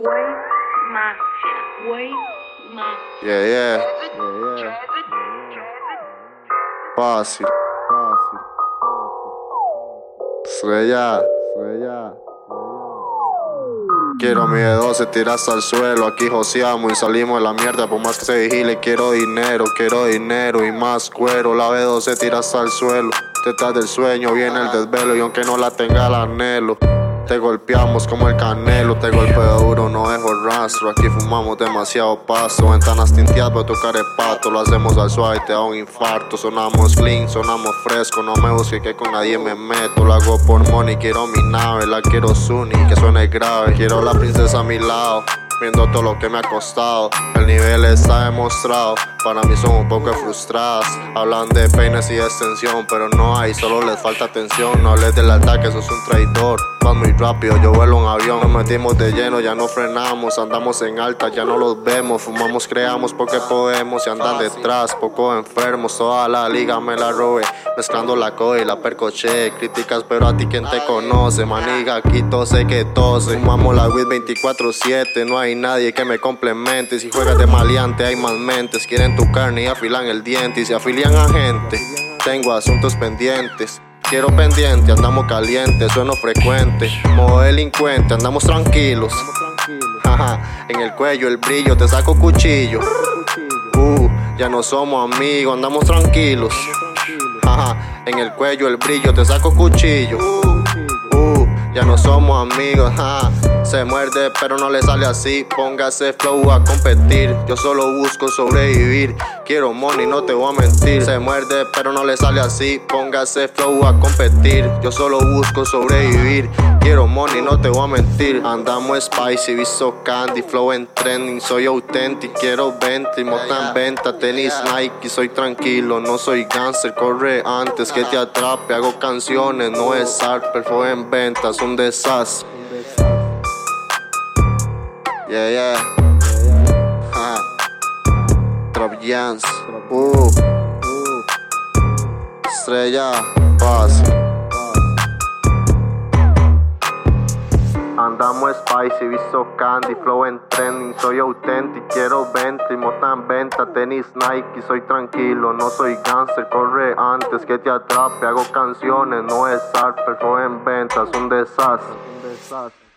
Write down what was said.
Way Mafia. Way Mafia. Yeah, yeah. yeah, yeah. Fácil, fácil. Estrella, estrella. Quiero mi dedo se tira hasta el suelo. Aquí joseamos y salimos de la mierda. Por más que se vigile, quiero dinero, quiero dinero y más cuero. La B2 se tira hasta el suelo. Detrás del sueño viene el desvelo. Y aunque no la tenga, la anhelo. Te golpeamos como el canelo, te golpeo duro, no dejo rastro. Aquí fumamos demasiado pasto, ventanas tinteadas, pero tu cara es pato. Lo hacemos al suave te da un infarto. Sonamos clean, sonamos fresco, no me busques que con nadie me meto. Lo hago por money, quiero mi nave, la quiero Sunny, que suene grave. Quiero la princesa a mi lado viendo todo lo que me ha costado. El nivel está demostrado, para mí son un poco frustradas. Hablan de peines y extensión, pero no hay, solo les falta atención. No hables del ataque, sos un traidor. Vas muy rápido, yo vuelo un avión. Nos metimos de lleno, ya no frenamos. Andamos en alta, ya no los vemos. Fumamos, creamos porque podemos. Y andan detrás, poco enfermos. Toda la liga me la robé. Mezclando la coy y la percoché. Críticas, pero a ti quien te conoce. Maniga, aquí tose que tose. Fumamos la WIT 24-7, no hay nadie que me complemente. Si juegas de maleante, hay más mentes. Quieren tu carne y afilan el diente. Y se afilian a gente, tengo asuntos pendientes. Quiero pendiente, andamos calientes, sueno frecuente. Modo delincuente, andamos tranquilos. en el cuello el brillo, te saco cuchillo. Uh, ya no somos amigos, andamos tranquilos. en el cuello el brillo, te saco cuchillo. Uh, ya no somos amigos, se muerde, pero no le sale así. Póngase flow a competir. Yo solo busco sobrevivir. Quiero money, no te voy a mentir. Se muerde, pero no le sale así. Póngase flow a competir. Yo solo busco sobrevivir. Quiero money, no te voy a mentir. Andamos spicy, visto candy, flow en trending. Soy auténtico, quiero venta y mota en venta. Tenis Nike, soy tranquilo, no soy gangster. Corre antes que te atrape. Hago canciones, no es art, pero en ventas, un desastre. Yeah, yeah. Ha. Trap Jans. Uh. Estrella. Fácil. Andamos spicy, visto candy, flow en trending, soy auténtico, quiero venta y mota en venta, tenis Nike, soy tranquilo, no soy gangster, corre antes que te atrape, hago canciones, no es art, pero en ventas, un desastre. Un desastre.